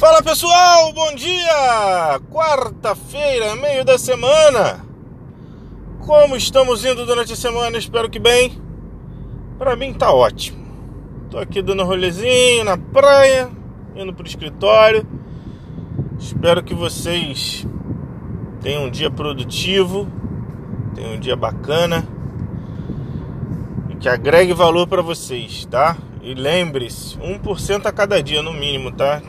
Fala pessoal, bom dia! Quarta-feira, meio da semana. Como estamos indo durante a semana? Espero que bem. Para mim tá ótimo. Tô aqui dando um rolezinho na praia, indo pro escritório. Espero que vocês tenham um dia produtivo, tenham um dia bacana e que agregue valor para vocês, tá? E lembre-se, 1% a cada dia no mínimo, tá?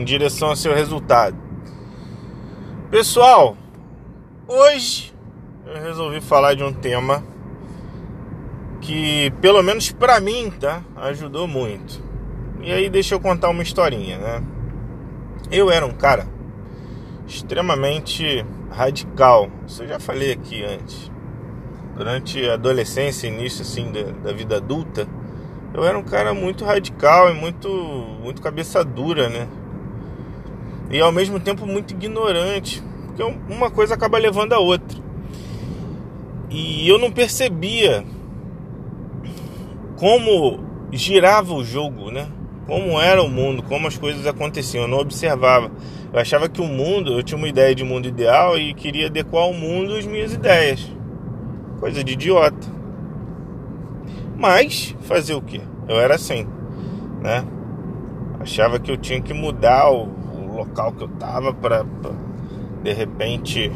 Em direção ao seu resultado. Pessoal, hoje eu resolvi falar de um tema que, pelo menos para mim, tá, ajudou muito. E aí deixa eu contar uma historinha, né? Eu era um cara extremamente radical. Isso eu já falei aqui antes. Durante a adolescência, início assim da, da vida adulta, eu era um cara muito radical e muito muito cabeça dura, né? E ao mesmo tempo muito ignorante, porque uma coisa acaba levando a outra. E eu não percebia como girava o jogo, né? Como era o mundo, como as coisas aconteciam, eu não observava. Eu achava que o mundo, eu tinha uma ideia de mundo ideal e queria adequar ao mundo as minhas ideias. Coisa de idiota. Mas fazer o que? Eu era assim, né? Achava que eu tinha que mudar o, local que eu tava para de repente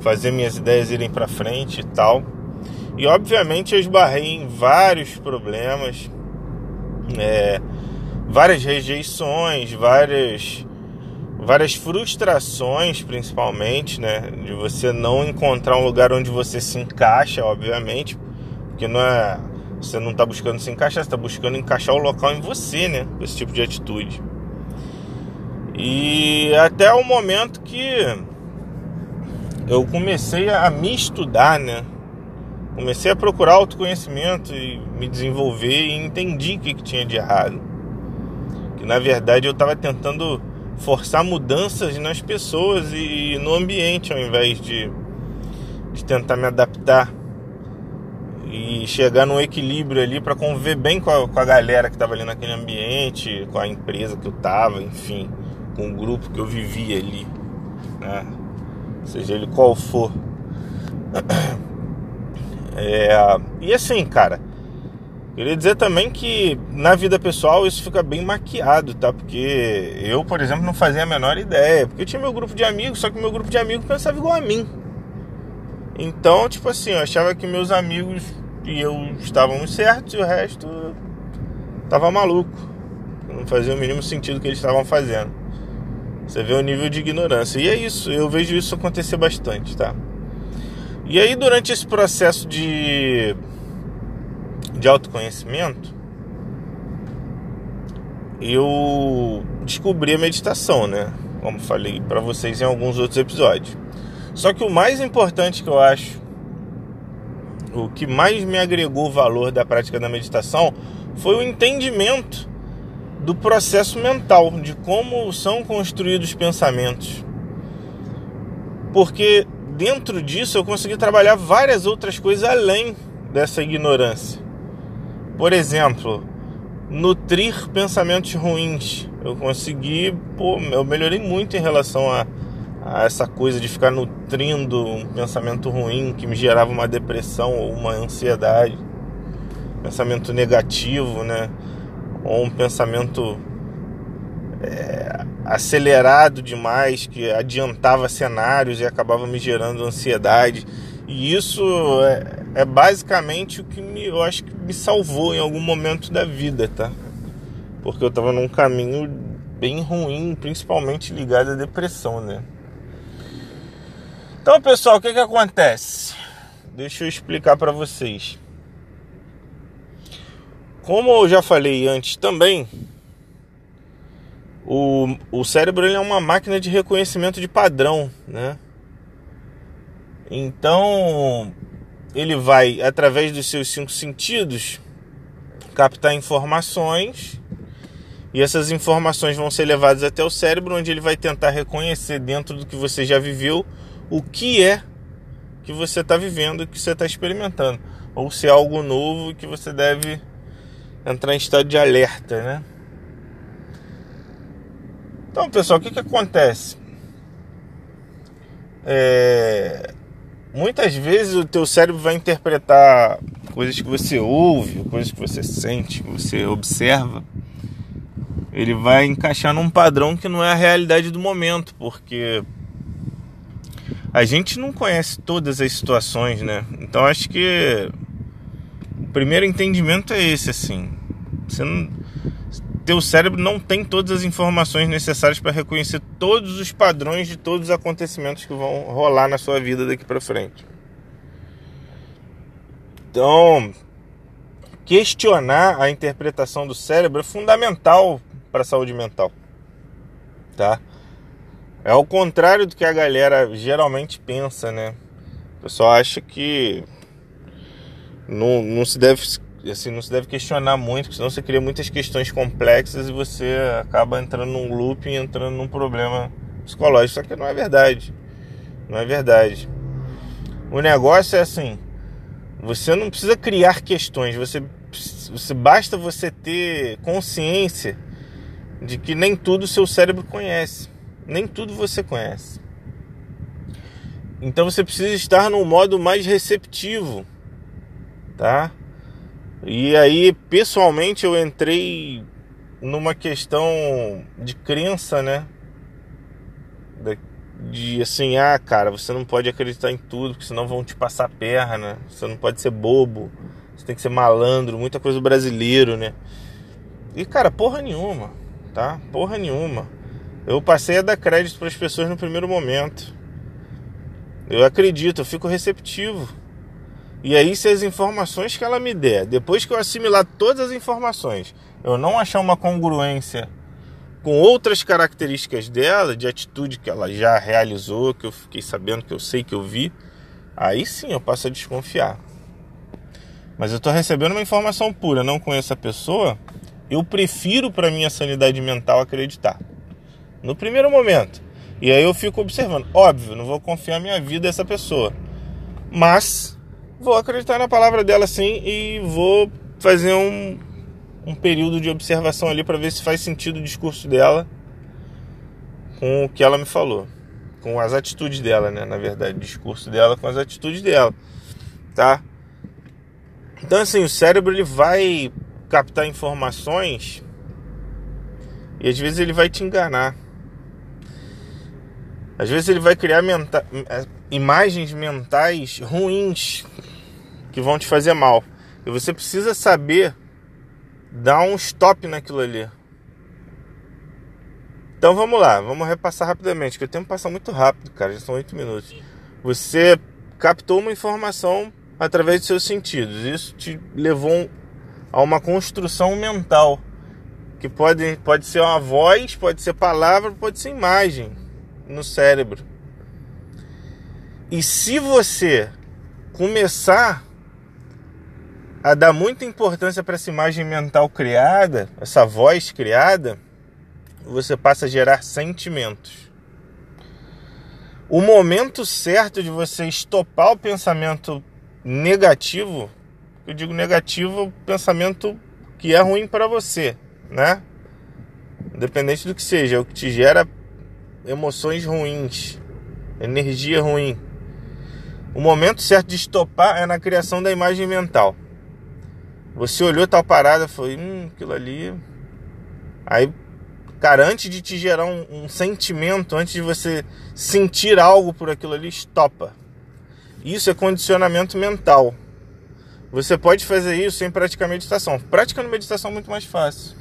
fazer minhas ideias irem para frente e tal. E obviamente eu esbarrei em vários problemas, é, várias rejeições, várias várias frustrações, principalmente, né, de você não encontrar um lugar onde você se encaixa, obviamente, porque não é você não está buscando se encaixar, você está buscando encaixar o local em você, né, esse tipo de atitude. E até o momento que eu comecei a me estudar, né? Comecei a procurar autoconhecimento e me desenvolver e entendi o que, que tinha de errado. Que na verdade eu estava tentando forçar mudanças nas pessoas e no ambiente ao invés de, de tentar me adaptar e chegar num equilíbrio ali para conviver bem com a, com a galera que estava ali naquele ambiente, com a empresa que eu estava, enfim com o grupo que eu vivia ali, né? Seja ele qual for. É, e assim, cara, queria dizer também que na vida pessoal isso fica bem maquiado, tá? Porque eu, por exemplo, não fazia a menor ideia. Porque eu tinha meu grupo de amigos, só que meu grupo de amigos pensava igual a mim. Então, tipo assim, eu achava que meus amigos e eu estávamos certos e o resto tava maluco. Não fazia o mínimo sentido que eles estavam fazendo. Você vê o nível de ignorância. E é isso, eu vejo isso acontecer bastante, tá? E aí, durante esse processo de, de autoconhecimento, eu descobri a meditação, né? Como falei para vocês em alguns outros episódios. Só que o mais importante que eu acho, o que mais me agregou valor da prática da meditação, foi o entendimento do processo mental, de como são construídos os pensamentos. Porque dentro disso eu consegui trabalhar várias outras coisas além dessa ignorância. Por exemplo, nutrir pensamentos ruins. Eu consegui, pô, eu melhorei muito em relação a, a essa coisa de ficar nutrindo um pensamento ruim que me gerava uma depressão ou uma ansiedade, pensamento negativo, né? Ou um pensamento é, acelerado demais que adiantava cenários e acabava me gerando ansiedade. E isso é, é basicamente o que me, eu acho que me salvou em algum momento da vida, tá? Porque eu estava num caminho bem ruim, principalmente ligado à depressão, né? Então, pessoal, o que que acontece? Deixa eu explicar para vocês. Como eu já falei antes também, o, o cérebro é uma máquina de reconhecimento de padrão, né? Então, ele vai, através dos seus cinco sentidos, captar informações e essas informações vão ser levadas até o cérebro, onde ele vai tentar reconhecer dentro do que você já viveu o que é que você está vivendo, que você está experimentando, ou se é algo novo que você deve entrar em estado de alerta, né? Então, pessoal, o que, que acontece? É... Muitas vezes o teu cérebro vai interpretar coisas que você ouve, coisas que você sente, que você observa. Ele vai encaixar num padrão que não é a realidade do momento, porque a gente não conhece todas as situações, né? Então acho que primeiro entendimento é esse, assim. Você não, teu cérebro não tem todas as informações necessárias para reconhecer todos os padrões de todos os acontecimentos que vão rolar na sua vida daqui para frente. Então, questionar a interpretação do cérebro é fundamental para a saúde mental, tá? É ao contrário do que a galera geralmente pensa, né? O pessoal acha que não, não se deve assim, não se deve questionar muito, senão você cria muitas questões complexas e você acaba entrando num loop e entrando num problema psicológico. Só que não é verdade. Não é verdade. O negócio é assim, você não precisa criar questões, você, você basta você ter consciência de que nem tudo o seu cérebro conhece nem tudo você conhece. Então você precisa estar num modo mais receptivo, tá? E aí, pessoalmente, eu entrei numa questão de crença, né? De assim, ah, cara, você não pode acreditar em tudo, porque senão vão te passar a perna. Você não pode ser bobo, você tem que ser malandro, muita coisa brasileiro, né? E, cara, porra nenhuma, tá? Porra nenhuma. Eu passei a dar crédito para as pessoas no primeiro momento. Eu acredito, eu fico receptivo. E aí, se as informações que ela me der, depois que eu assimilar todas as informações, eu não achar uma congruência com outras características dela, de atitude que ela já realizou, que eu fiquei sabendo, que eu sei que eu vi, aí sim eu passo a desconfiar. Mas eu estou recebendo uma informação pura, não conheço a pessoa, eu prefiro para minha sanidade mental acreditar no primeiro momento. E aí eu fico observando. Óbvio, não vou confiar minha vida a essa pessoa. Mas vou acreditar na palavra dela sim e vou fazer um, um período de observação ali para ver se faz sentido o discurso dela com o que ela me falou. Com as atitudes dela, né? Na verdade, o discurso dela com as atitudes dela. Tá? Então assim, o cérebro ele vai captar informações e às vezes ele vai te enganar. Às vezes ele vai criar menta é, imagens mentais ruins que vão te fazer mal. E você precisa saber dar um stop naquilo ali. Então vamos lá, vamos repassar rapidamente, que o tempo passa muito rápido, cara, já são oito minutos. Você captou uma informação através dos seus sentidos. Isso te levou a uma construção mental. Que pode, pode ser uma voz, pode ser palavra, pode ser imagem no cérebro. E se você começar a dar muita importância para essa imagem mental criada, essa voz criada, você passa a gerar sentimentos. O momento certo de você estopar o pensamento negativo, eu digo negativo, pensamento que é ruim para você, né? Independente do que seja, é o que te gera emoções ruins, energia ruim. O momento certo de estopar é na criação da imagem mental. Você olhou tal parada, foi, hum, aquilo ali. Aí, cara, antes de te gerar um, um sentimento, antes de você sentir algo por aquilo ali, estopa. Isso é condicionamento mental. Você pode fazer isso sem praticar meditação. Praticando meditação é muito mais fácil.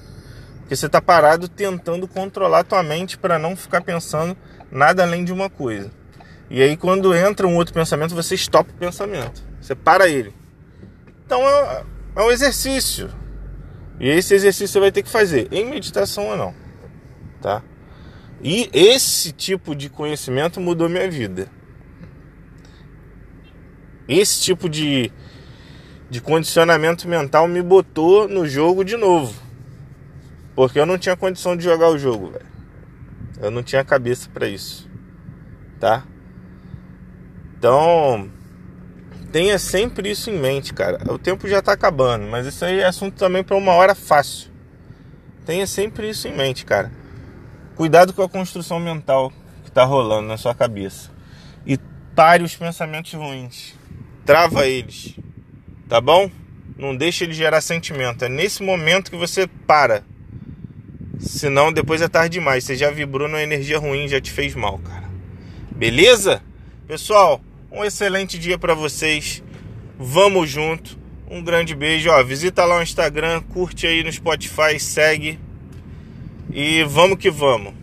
Porque você está parado tentando controlar a tua mente para não ficar pensando nada além de uma coisa. E aí quando entra um outro pensamento, você estopa o pensamento. Você para ele. Então é, é um exercício. E esse exercício você vai ter que fazer em meditação ou não. Tá? E esse tipo de conhecimento mudou minha vida. Esse tipo de, de condicionamento mental me botou no jogo de novo. Porque eu não tinha condição de jogar o jogo, velho. Eu não tinha cabeça para isso. Tá? Então, tenha sempre isso em mente, cara. O tempo já tá acabando, mas isso aí é assunto também para uma hora fácil. Tenha sempre isso em mente, cara. Cuidado com a construção mental que está rolando na sua cabeça. E pare os pensamentos ruins. Trava eles. Tá bom? Não deixe ele gerar sentimento. É nesse momento que você para. Senão depois é tarde demais. Você já vibrou numa energia ruim, já te fez mal, cara. Beleza? Pessoal, um excelente dia para vocês. Vamos junto. Um grande beijo. Ó, visita lá o Instagram, curte aí no Spotify, segue. E vamos que vamos.